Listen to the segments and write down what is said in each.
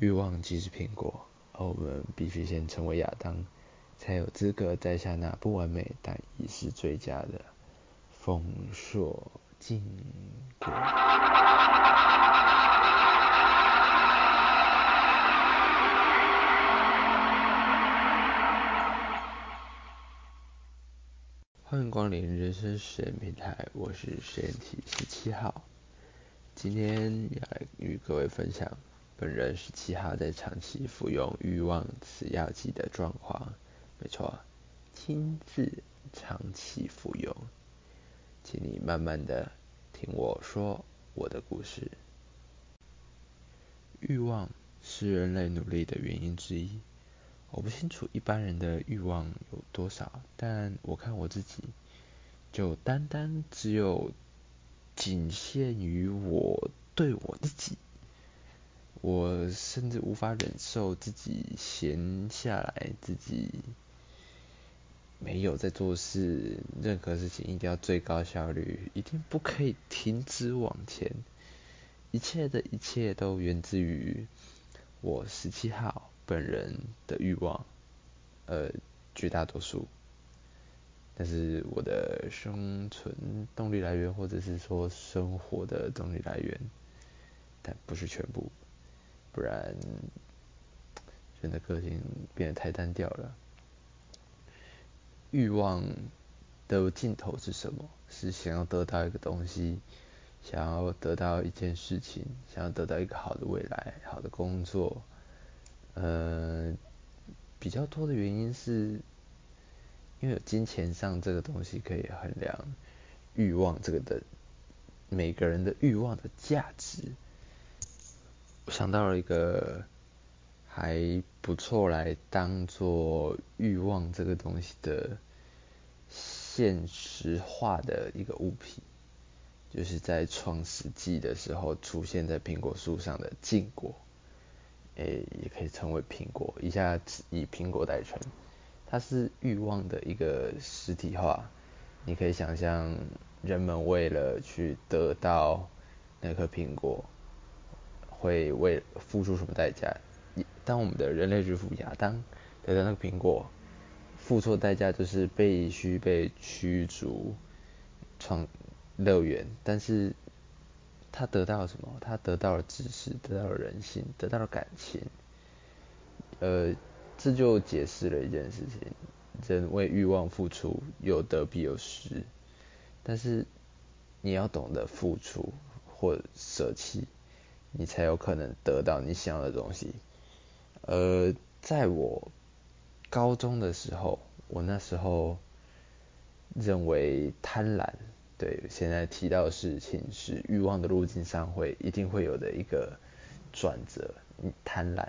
欲望即是苹果，而我们必须先成为亚当，才有资格摘下那不完美但已是最佳的丰硕禁果。欢迎光临人生实验平台，我是实验体十七号。今天要来与各位分享，本人十七号在长期服用欲望此药剂的状况。没错，亲自长期服用，请你慢慢的听我说我的故事。欲望是人类努力的原因之一。我不清楚一般人的欲望有多少，但我看我自己，就单单只有仅限于我对我自己，我甚至无法忍受自己闲下来，自己没有在做事，任何事情一定要最高效率，一定不可以停止往前，一切的一切都源自于我十七号。本人的欲望，呃，绝大多数，但是我的生存动力来源，或者是说生活的动力来源，但不是全部，不然人的个性变得太单调了。欲望的尽头是什么？是想要得到一个东西，想要得到一件事情，想要得到一个好的未来，好的工作。呃，比较多的原因是，因为有金钱上这个东西可以衡量欲望这个的每个人的欲望的价值。我想到了一个还不错来当做欲望这个东西的现实化的一个物品，就是在创世纪的时候出现在苹果树上的禁果。诶，也可以称为苹果，一下以苹果代称。它是欲望的一个实体化。你可以想象，人们为了去得到那颗苹果，会为付出什么代价？当我们的人类之父亚当得到那个苹果，付出的代价就是必须被驱逐创乐园。但是他得到了什么？他得到了知识，得到了人性，得到了感情。呃，这就解释了一件事情：人为欲望付出，有得必有失。但是你要懂得付出或舍弃，你才有可能得到你想要的东西。而，在我高中的时候，我那时候认为贪婪。对，现在提到的事情是欲望的路径上会一定会有的一个转折，贪婪。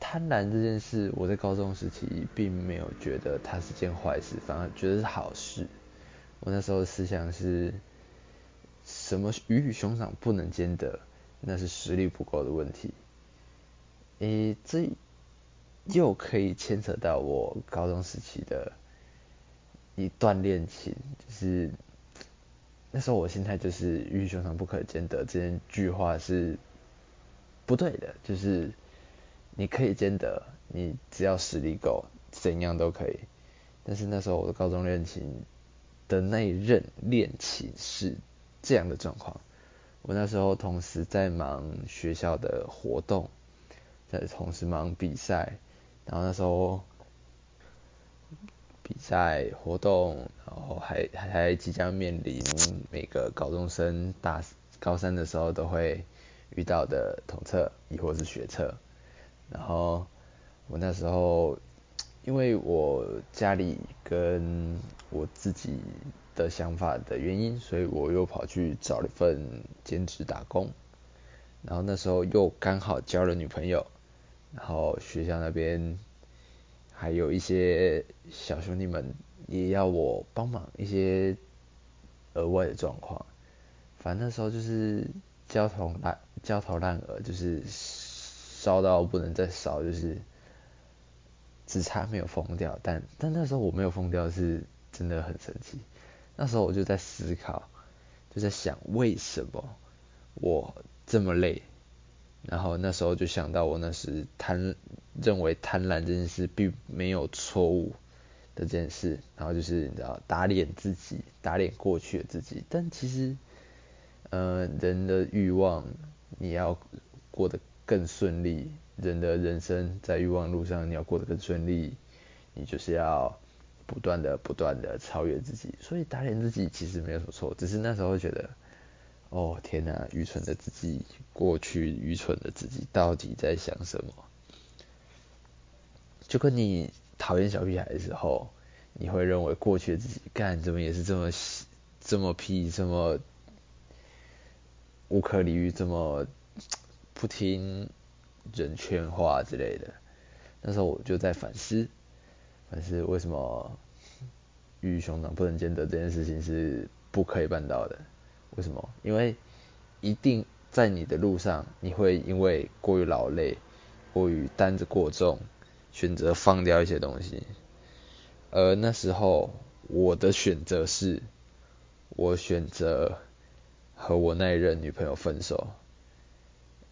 贪婪这件事，我在高中时期并没有觉得它是件坏事，反而觉得是好事。我那时候的思想是，什么鱼与熊掌不能兼得，那是实力不够的问题。诶，这又可以牵扯到我高中时期的。一段恋情，就是那时候我心态就是“鱼与熊掌不可兼得”这句话是不对的，就是你可以兼得，你只要实力够，怎样都可以。但是那时候我的高中恋情的那一任恋情是这样的状况，我那时候同时在忙学校的活动，在同时忙比赛，然后那时候。比赛活动，然后还还即将面临每个高中生大高三的时候都会遇到的统测，亦或是学测。然后我那时候，因为我家里跟我自己的想法的原因，所以我又跑去找了一份兼职打工。然后那时候又刚好交了女朋友，然后学校那边。还有一些小兄弟们也要我帮忙一些额外的状况，反正那时候就是焦头烂焦头烂额，就是烧到不能再烧，就是只差没有疯掉。但但那时候我没有疯掉，是真的很神奇。那时候我就在思考，就在想为什么我这么累，然后那时候就想到我那时贪认为贪婪这件事并没有错误的这件事，然后就是你知道打脸自己，打脸过去的自己。但其实，呃，人的欲望你要过得更顺利，人的人生在欲望路上你要过得更顺利，你就是要不断的不断的超越自己。所以打脸自己其实没有什么错，只是那时候觉得。哦天哪，愚蠢的自己，过去愚蠢的自己到底在想什么？就跟你讨厌小屁孩的时候，你会认为过去的自己干怎么也是这么这么屁，这么无可理喻，这么不听人劝话之类的。那时候我就在反思，还是为什么鱼与熊掌不能兼得这件事情是不可以办到的。为什么？因为一定在你的路上，你会因为过于劳累、过于担子过重，选择放掉一些东西。而那时候我的选择是，我选择和我那一任女朋友分手。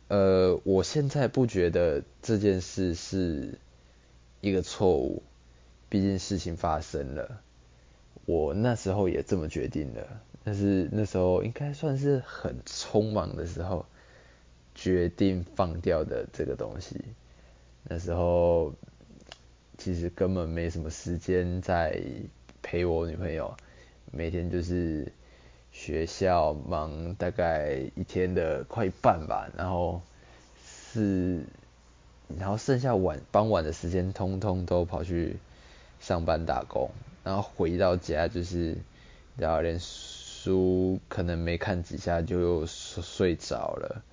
呃，我现在不觉得这件事是一个错误，毕竟事情发生了，我那时候也这么决定了。但是那时候应该算是很匆忙的时候，决定放掉的这个东西。那时候其实根本没什么时间在陪我女朋友，每天就是学校忙大概一天的快一半吧，然后是，然后剩下晚傍晚的时间，通通都跑去上班打工，然后回到家就是然后连。书可能没看几下就睡着了，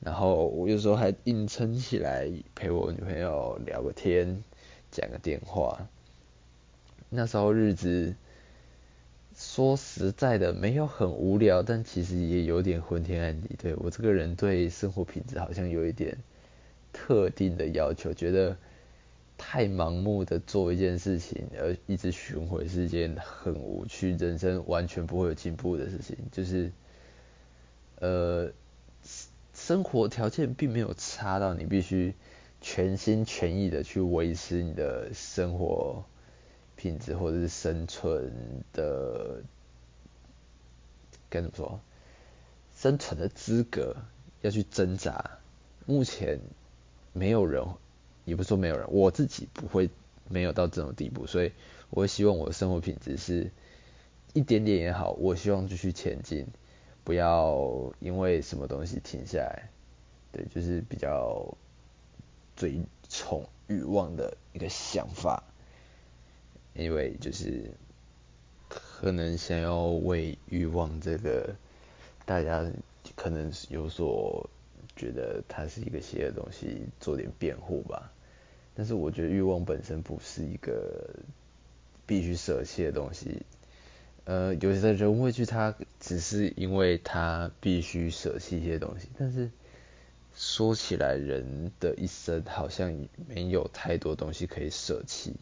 然后我有时候还硬撑起来陪我女朋友聊个天，讲个电话。那时候日子说实在的没有很无聊，但其实也有点昏天暗地。对我这个人对生活品质好像有一点特定的要求，觉得。太盲目的做一件事情，而一直巡回是件很无趣、人生完全不会有进步的事情。就是，呃，生活条件并没有差到你必须全心全意的去维持你的生活品质或者是生存的，该怎么说？生存的资格要去挣扎。目前没有人。也不说没有人，我自己不会没有到这种地步，所以我希望我的生活品质是一点点也好，我希望继续前进，不要因为什么东西停下来。对，就是比较追崇欲望的一个想法，因为就是可能想要为欲望这个大家可能有所。觉得它是一个邪的东西，做点辩护吧。但是我觉得欲望本身不是一个必须舍弃的东西。呃，有些人会去他只是因为他必须舍弃一些东西。但是说起来，人的一生好像没有太多东西可以舍弃，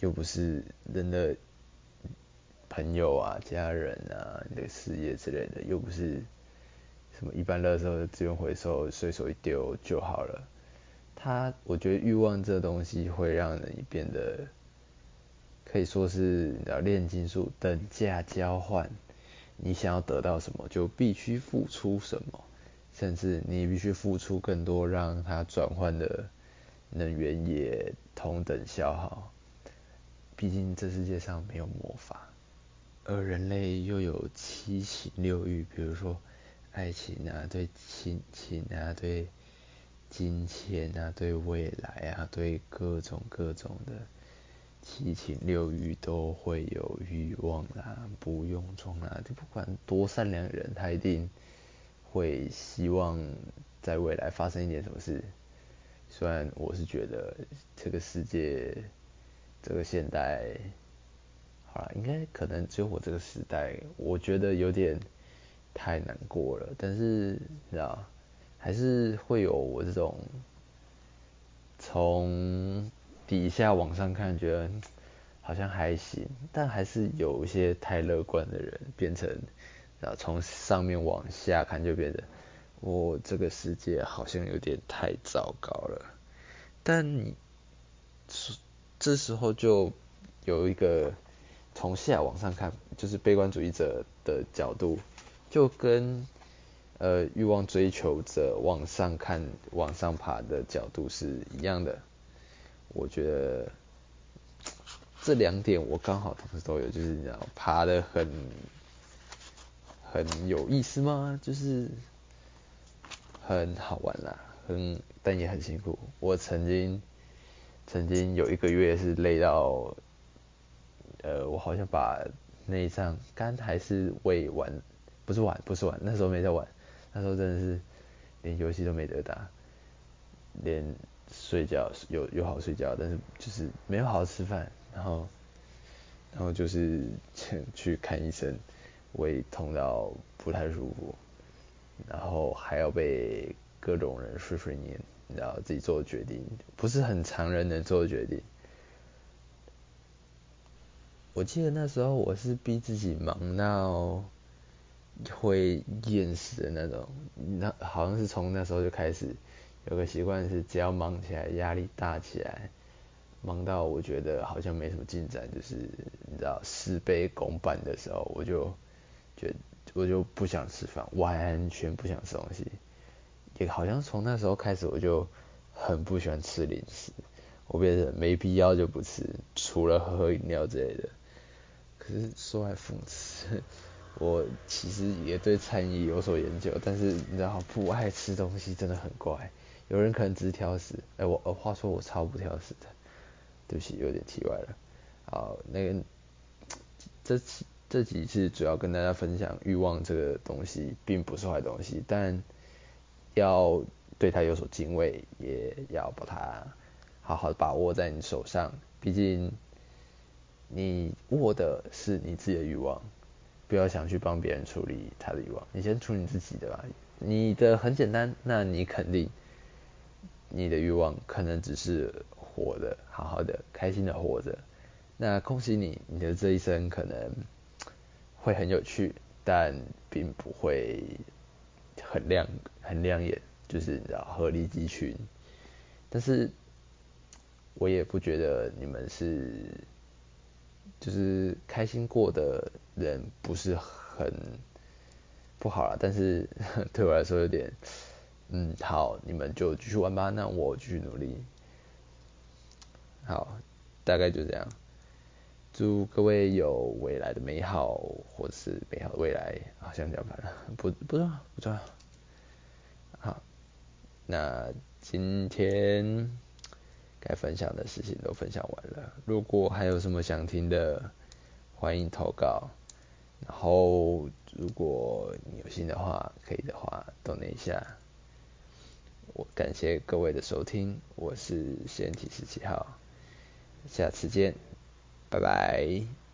又不是人的朋友啊、家人啊、你的事业之类的，又不是。什么一般垃圾的资源回收，随手一丢就好了。它，我觉得欲望这东西会让人变得，可以说是要炼金术等价交换。你想要得到什么，就必须付出什么，甚至你必须付出更多，让它转换的能源也同等消耗。毕竟这世界上没有魔法，而人类又有七情六欲，比如说。爱情啊，对亲情啊，对金钱啊，对未来啊，对各种各种的七情六欲都会有欲望啦，不用装啦，就不管多善良的人，他一定会希望在未来发生一点什么事。虽然我是觉得这个世界，这个现代，好了，应该可能只有我这个时代，我觉得有点。太难过了，但是你知道，还是会有我这种从底下往上看，觉得好像还行，但还是有一些太乐观的人，变成啊从上面往下看就变得我这个世界好像有点太糟糕了。但你这时候就有一个从下往上看，就是悲观主义者的角度，就跟呃欲望追求者往上看、往上爬的角度是一样的。我觉得这两点我刚好同时都有，就是你知道爬的很很有意思吗？就是很好玩啦，很但也很辛苦。我曾经。曾经有一个月是累到，呃，我好像把内脏肝还是胃玩，不是玩，不是玩，那时候没在玩，那时候真的是连游戏都没得打，连睡觉有有好睡觉，但是就是没有好好吃饭，然后，然后就是 去看医生，胃痛到不太舒服，然后还要被各种人碎碎念。你知道自己做的决定不是很常人能做的决定。我记得那时候我是逼自己忙到会厌食的那种，那好像是从那时候就开始有个习惯是，只要忙起来压力大起来，忙到我觉得好像没什么进展，就是你知道事倍功半的时候，我就觉我就不想吃饭，完全不想吃东西。也好像从那时候开始，我就很不喜欢吃零食。我变成没必要就不吃，除了喝饮料之类的。可是说来讽刺，我其实也对餐饮有所研究，但是你知道不爱吃东西真的很怪。有人可能只是挑食，哎，我话说我超不挑食的。对不起，有点题外了。好，那个这这几次主要跟大家分享欲望这个东西，并不是坏东西，但。要对它有所敬畏，也要把它好好的把握在你手上。毕竟你握的是你自己的欲望，不要想去帮别人处理他的欲望，你先处理自己的吧。你的很简单，那你肯定你的欲望可能只是活的，好好的，开心的活着。那恭喜你，你的这一生可能会很有趣，但并不会。很亮，很亮眼，就是你知道鹤立鸡群。但是，我也不觉得你们是，就是开心过的人不是很不好了。但是 对我来说有点，嗯，好，你们就继续玩吧，那我继续努力。好，大概就这样。祝各位有未来的美好，或者是美好的未来。好像讲反了，不不重要，不重要。好，那今天该分享的事情都分享完了。如果还有什么想听的，欢迎投稿。然后，如果你有心的话，可以的话，等一下。我感谢各位的收听，我是先体十七号，下次见。拜拜。